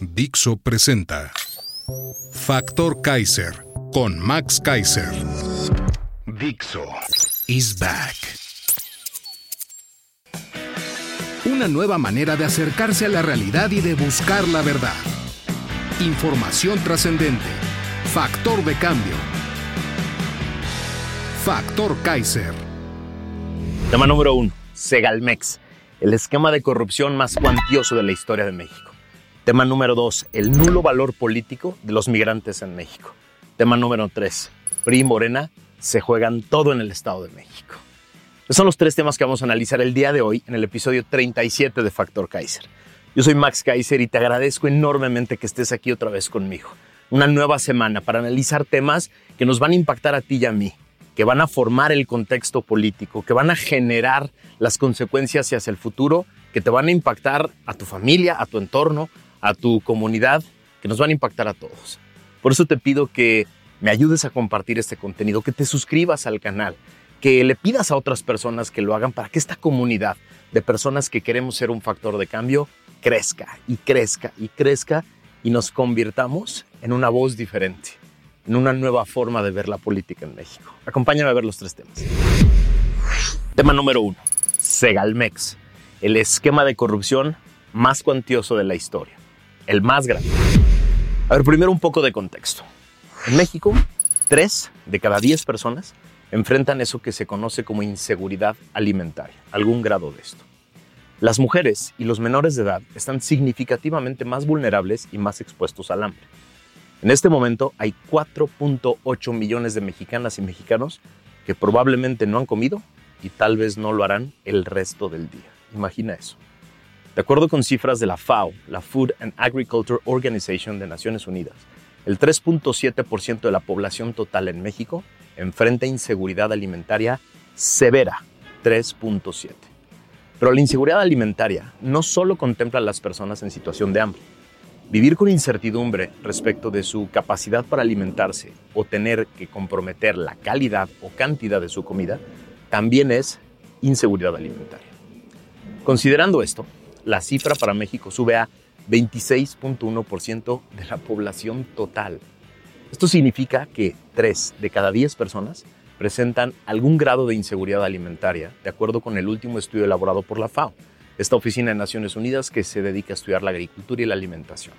Dixo presenta Factor Kaiser con Max Kaiser. Dixo is back. Una nueva manera de acercarse a la realidad y de buscar la verdad. Información trascendente. Factor de cambio. Factor Kaiser. Tema número uno, Segalmex, el esquema de corrupción más cuantioso de la historia de México. Tema número dos, el nulo valor político de los migrantes en México. Tema número tres, PRI y Morena se juegan todo en el Estado de México. Estos son los tres temas que vamos a analizar el día de hoy en el episodio 37 de Factor Kaiser. Yo soy Max Kaiser y te agradezco enormemente que estés aquí otra vez conmigo. Una nueva semana para analizar temas que nos van a impactar a ti y a mí, que van a formar el contexto político, que van a generar las consecuencias hacia el futuro, que te van a impactar a tu familia, a tu entorno, a tu comunidad, que nos van a impactar a todos. Por eso te pido que me ayudes a compartir este contenido, que te suscribas al canal, que le pidas a otras personas que lo hagan para que esta comunidad de personas que queremos ser un factor de cambio crezca y crezca y crezca y nos convirtamos en una voz diferente, en una nueva forma de ver la política en México. Acompáñame a ver los tres temas. Tema número uno, Segalmex, el esquema de corrupción más cuantioso de la historia, el más grande. A ver, primero un poco de contexto. En México, tres de cada diez personas enfrentan eso que se conoce como inseguridad alimentaria, algún grado de esto. Las mujeres y los menores de edad están significativamente más vulnerables y más expuestos al hambre. En este momento hay 4.8 millones de mexicanas y mexicanos que probablemente no han comido y tal vez no lo harán el resto del día. Imagina eso. De acuerdo con cifras de la FAO, la Food and Agriculture Organization de Naciones Unidas, el 3.7% de la población total en México enfrenta inseguridad alimentaria severa, 3.7. Pero la inseguridad alimentaria no solo contempla a las personas en situación de hambre. Vivir con incertidumbre respecto de su capacidad para alimentarse o tener que comprometer la calidad o cantidad de su comida también es inseguridad alimentaria. Considerando esto, la cifra para México sube a 26.1% de la población total. Esto significa que 3 de cada 10 personas presentan algún grado de inseguridad alimentaria, de acuerdo con el último estudio elaborado por la FAO, esta oficina de Naciones Unidas que se dedica a estudiar la agricultura y la alimentación.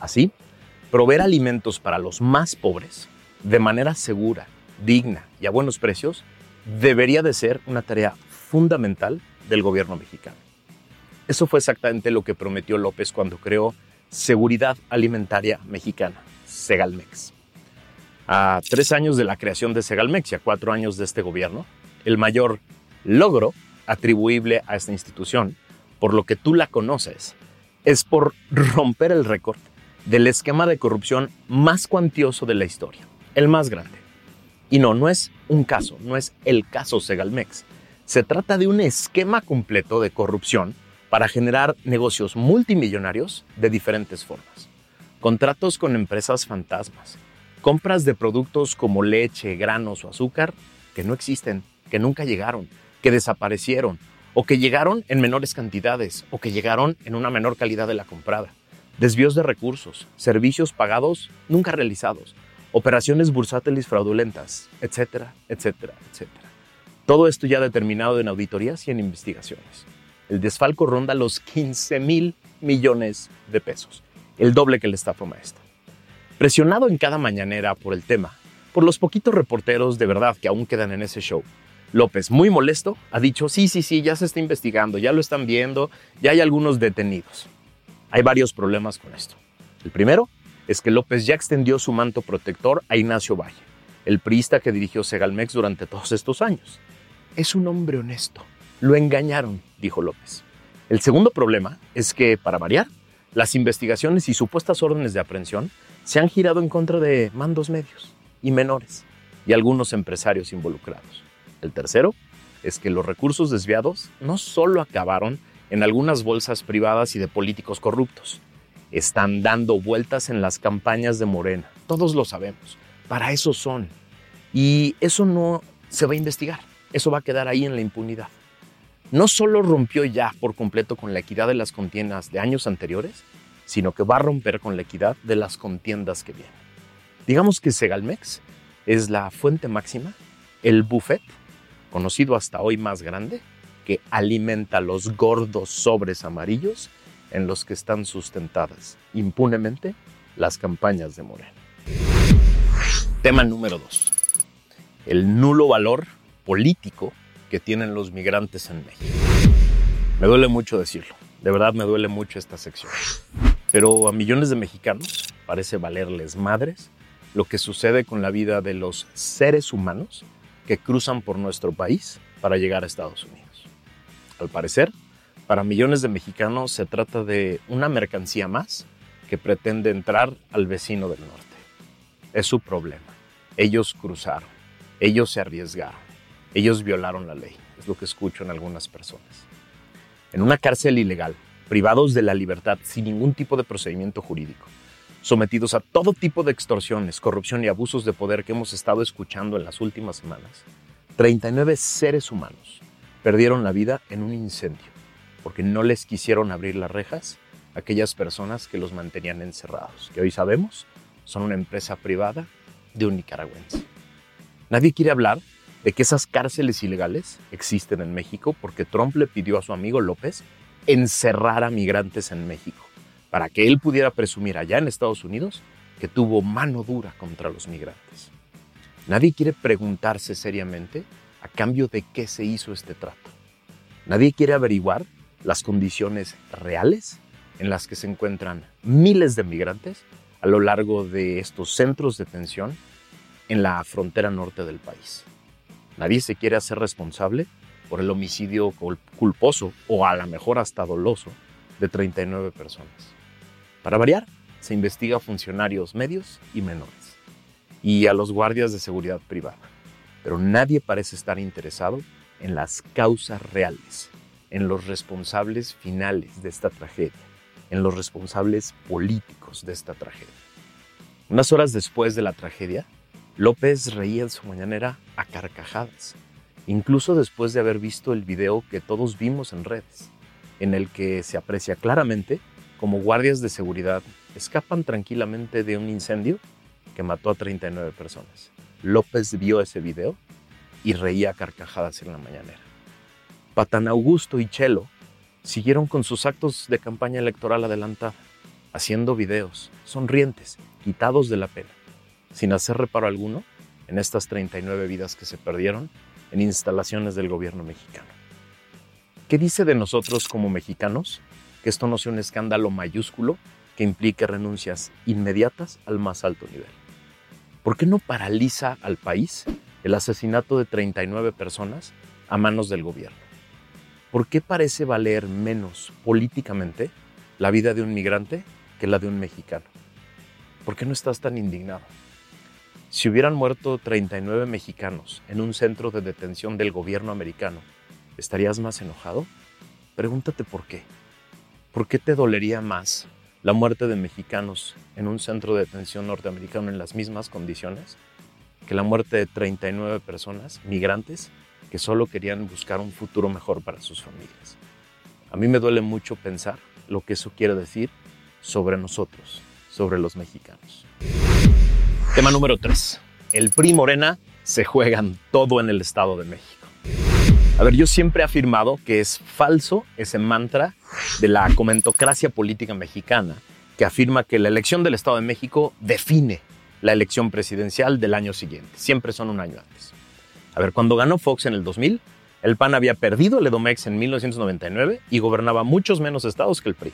Así, proveer alimentos para los más pobres de manera segura, digna y a buenos precios debería de ser una tarea fundamental del gobierno mexicano. Eso fue exactamente lo que prometió López cuando creó Seguridad Alimentaria Mexicana, Segalmex. A tres años de la creación de Segalmex y a cuatro años de este gobierno, el mayor logro atribuible a esta institución, por lo que tú la conoces, es por romper el récord del esquema de corrupción más cuantioso de la historia, el más grande. Y no, no es un caso, no es el caso Segalmex. Se trata de un esquema completo de corrupción para generar negocios multimillonarios de diferentes formas. Contratos con empresas fantasmas, compras de productos como leche, granos o azúcar que no existen, que nunca llegaron, que desaparecieron o que llegaron en menores cantidades o que llegaron en una menor calidad de la comprada. Desvíos de recursos, servicios pagados nunca realizados, operaciones bursátiles fraudulentas, etcétera, etcétera, etcétera. Todo esto ya determinado en auditorías y en investigaciones el desfalco ronda los 15 mil millones de pesos, el doble que el estafa maestra. Presionado en cada mañanera por el tema, por los poquitos reporteros de verdad que aún quedan en ese show, López, muy molesto, ha dicho, sí, sí, sí, ya se está investigando, ya lo están viendo, ya hay algunos detenidos. Hay varios problemas con esto. El primero es que López ya extendió su manto protector a Ignacio Valle, el priista que dirigió Segalmex durante todos estos años. Es un hombre honesto, lo engañaron, dijo López. El segundo problema es que, para variar, las investigaciones y supuestas órdenes de aprehensión se han girado en contra de mandos medios y menores y algunos empresarios involucrados. El tercero es que los recursos desviados no solo acabaron en algunas bolsas privadas y de políticos corruptos, están dando vueltas en las campañas de Morena. Todos lo sabemos. Para eso son. Y eso no se va a investigar. Eso va a quedar ahí en la impunidad. No solo rompió ya por completo con la equidad de las contiendas de años anteriores, sino que va a romper con la equidad de las contiendas que vienen. Digamos que Segalmex es la fuente máxima, el buffet, conocido hasta hoy más grande, que alimenta los gordos sobres amarillos en los que están sustentadas impunemente las campañas de Morena. Tema número dos. El nulo valor político que tienen los migrantes en México. Me duele mucho decirlo, de verdad me duele mucho esta sección. Pero a millones de mexicanos parece valerles madres lo que sucede con la vida de los seres humanos que cruzan por nuestro país para llegar a Estados Unidos. Al parecer, para millones de mexicanos se trata de una mercancía más que pretende entrar al vecino del norte. Es su problema. Ellos cruzaron, ellos se arriesgaron, ellos violaron la ley, es lo que escucho en algunas personas. En una cárcel ilegal, privados de la libertad sin ningún tipo de procedimiento jurídico, sometidos a todo tipo de extorsiones, corrupción y abusos de poder que hemos estado escuchando en las últimas semanas, 39 seres humanos perdieron la vida en un incendio porque no les quisieron abrir las rejas a aquellas personas que los mantenían encerrados, que hoy sabemos son una empresa privada de un nicaragüense. Nadie quiere hablar de que esas cárceles ilegales existen en México porque Trump le pidió a su amigo López encerrar a migrantes en México para que él pudiera presumir allá en Estados Unidos que tuvo mano dura contra los migrantes. Nadie quiere preguntarse seriamente a cambio de qué se hizo este trato. Nadie quiere averiguar las condiciones reales en las que se encuentran miles de migrantes a lo largo de estos centros de detención en la frontera norte del país. Nadie se quiere hacer responsable por el homicidio culposo o a lo mejor hasta doloso de 39 personas. Para variar, se investiga a funcionarios medios y menores y a los guardias de seguridad privada, pero nadie parece estar interesado en las causas reales, en los responsables finales de esta tragedia, en los responsables políticos de esta tragedia. Unas horas después de la tragedia, López reía en su mañanera a carcajadas, incluso después de haber visto el video que todos vimos en redes, en el que se aprecia claramente como guardias de seguridad escapan tranquilamente de un incendio que mató a 39 personas. López vio ese video y reía a carcajadas en la mañanera. Patán Augusto y Chelo siguieron con sus actos de campaña electoral adelantada, haciendo videos, sonrientes, quitados de la pena, sin hacer reparo alguno en estas 39 vidas que se perdieron en instalaciones del gobierno mexicano. ¿Qué dice de nosotros como mexicanos que esto no sea un escándalo mayúsculo que implique renuncias inmediatas al más alto nivel. ¿Por qué no paraliza al país el asesinato de 39 personas a manos del gobierno? ¿Por qué parece valer menos políticamente la vida de un migrante que la de un mexicano? ¿Por qué no estás tan indignado? Si hubieran muerto 39 mexicanos en un centro de detención del gobierno americano, ¿estarías más enojado? Pregúntate por qué. ¿Por qué te dolería más la muerte de mexicanos en un centro de detención norteamericano en las mismas condiciones que la muerte de 39 personas, migrantes, que solo querían buscar un futuro mejor para sus familias? A mí me duele mucho pensar lo que eso quiere decir sobre nosotros, sobre los mexicanos. Tema número 3. El PRI Morena se juegan todo en el Estado de México. A ver, yo siempre he afirmado que es falso ese mantra de la comentocracia política mexicana que afirma que la elección del Estado de México define la elección presidencial del año siguiente. Siempre son un año antes. A ver, cuando ganó Fox en el 2000, el PAN había perdido el Edomex en 1999 y gobernaba muchos menos estados que el PRI.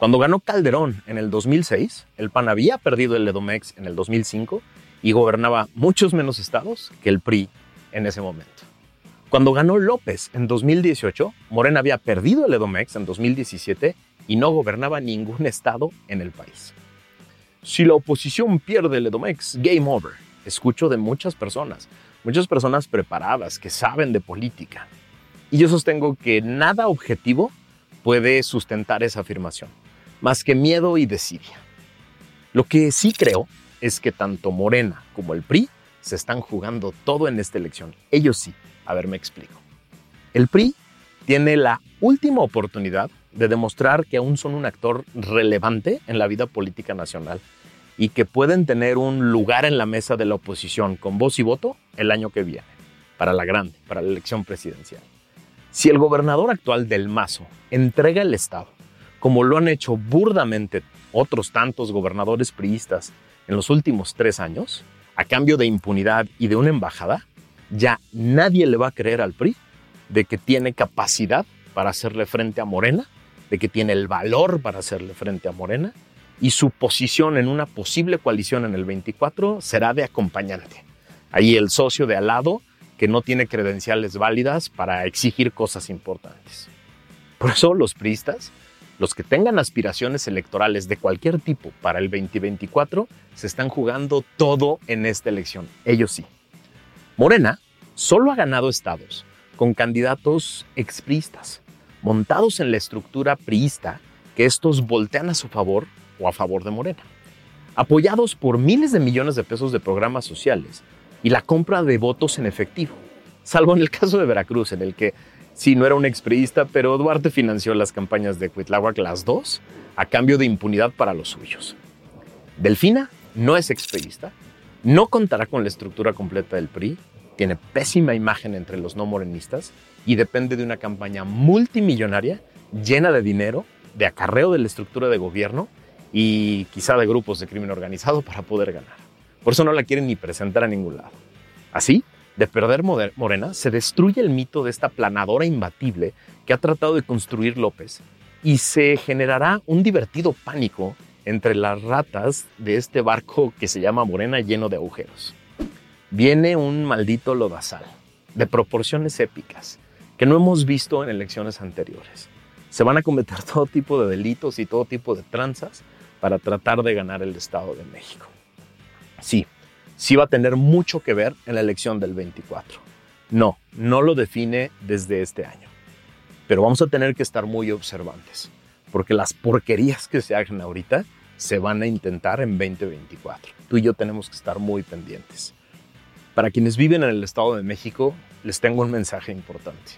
Cuando ganó Calderón en el 2006, el PAN había perdido el Edomex en el 2005 y gobernaba muchos menos estados que el PRI en ese momento. Cuando ganó López en 2018, Morena había perdido el Edomex en 2017 y no gobernaba ningún estado en el país. Si la oposición pierde el Edomex, game over. Escucho de muchas personas, muchas personas preparadas que saben de política. Y yo sostengo que nada objetivo puede sustentar esa afirmación, más que miedo y desidia. Lo que sí creo es que tanto Morena como el PRI se están jugando todo en esta elección. Ellos sí. A ver, me explico. El PRI tiene la última oportunidad de demostrar que aún son un actor relevante en la vida política nacional y que pueden tener un lugar en la mesa de la oposición con voz y voto el año que viene, para la grande, para la elección presidencial. Si el gobernador actual del Mazo entrega el Estado, como lo han hecho burdamente otros tantos gobernadores priistas en los últimos tres años, a cambio de impunidad y de una embajada, ya nadie le va a creer al PRI de que tiene capacidad para hacerle frente a Morena, de que tiene el valor para hacerle frente a Morena, y su posición en una posible coalición en el 24 será de acompañante. Ahí el socio de al lado que no tiene credenciales válidas para exigir cosas importantes. Por eso los priistas, los que tengan aspiraciones electorales de cualquier tipo para el 2024, se están jugando todo en esta elección. Ellos sí. Morena solo ha ganado estados con candidatos expriistas, montados en la estructura priista que estos voltean a su favor o a favor de Morena, apoyados por miles de millones de pesos de programas sociales y la compra de votos en efectivo, salvo en el caso de Veracruz, en el que sí no era un expriista, pero Duarte financió las campañas de Cuitláhuac las dos a cambio de impunidad para los suyos. Delfina no es expriista, no contará con la estructura completa del PRI, tiene pésima imagen entre los no morenistas y depende de una campaña multimillonaria llena de dinero, de acarreo de la estructura de gobierno y quizá de grupos de crimen organizado para poder ganar. Por eso no la quieren ni presentar a ningún lado. Así, de perder Morena, se destruye el mito de esta planadora imbatible que ha tratado de construir López y se generará un divertido pánico entre las ratas de este barco que se llama Morena lleno de agujeros. Viene un maldito lodazal, de proporciones épicas, que no hemos visto en elecciones anteriores. Se van a cometer todo tipo de delitos y todo tipo de tranzas para tratar de ganar el Estado de México. Sí, sí va a tener mucho que ver en la elección del 24. No, no lo define desde este año. Pero vamos a tener que estar muy observantes, porque las porquerías que se hagan ahorita se van a intentar en 2024. Tú y yo tenemos que estar muy pendientes. Para quienes viven en el Estado de México, les tengo un mensaje importante.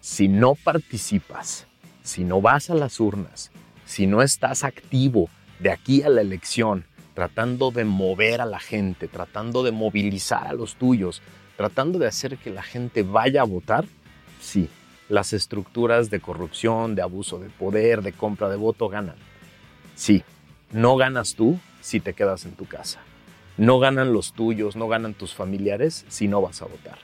Si no participas, si no vas a las urnas, si no estás activo de aquí a la elección, tratando de mover a la gente, tratando de movilizar a los tuyos, tratando de hacer que la gente vaya a votar, sí, las estructuras de corrupción, de abuso de poder, de compra de voto ganan. Sí, no ganas tú si te quedas en tu casa. No ganan los tuyos, no ganan tus familiares si no vas a votar.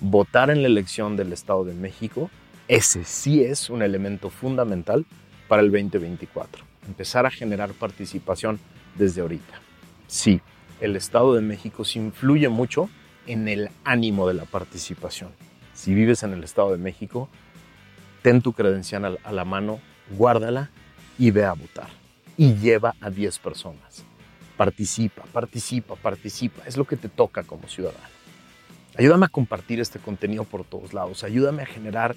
Votar en la elección del Estado de México, ese sí es un elemento fundamental para el 2024. Empezar a generar participación desde ahorita. Sí, el Estado de México se influye mucho en el ánimo de la participación. Si vives en el Estado de México, ten tu credencial a la mano, guárdala y ve a votar. Y lleva a 10 personas. Participa, participa, participa. Es lo que te toca como ciudadano. Ayúdame a compartir este contenido por todos lados. Ayúdame a generar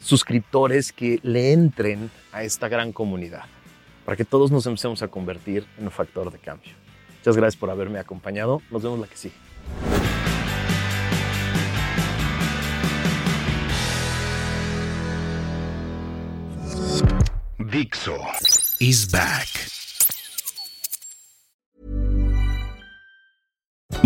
suscriptores que le entren a esta gran comunidad, para que todos nos empecemos a convertir en un factor de cambio. Muchas gracias por haberme acompañado. Nos vemos la que sigue. Dixo is back.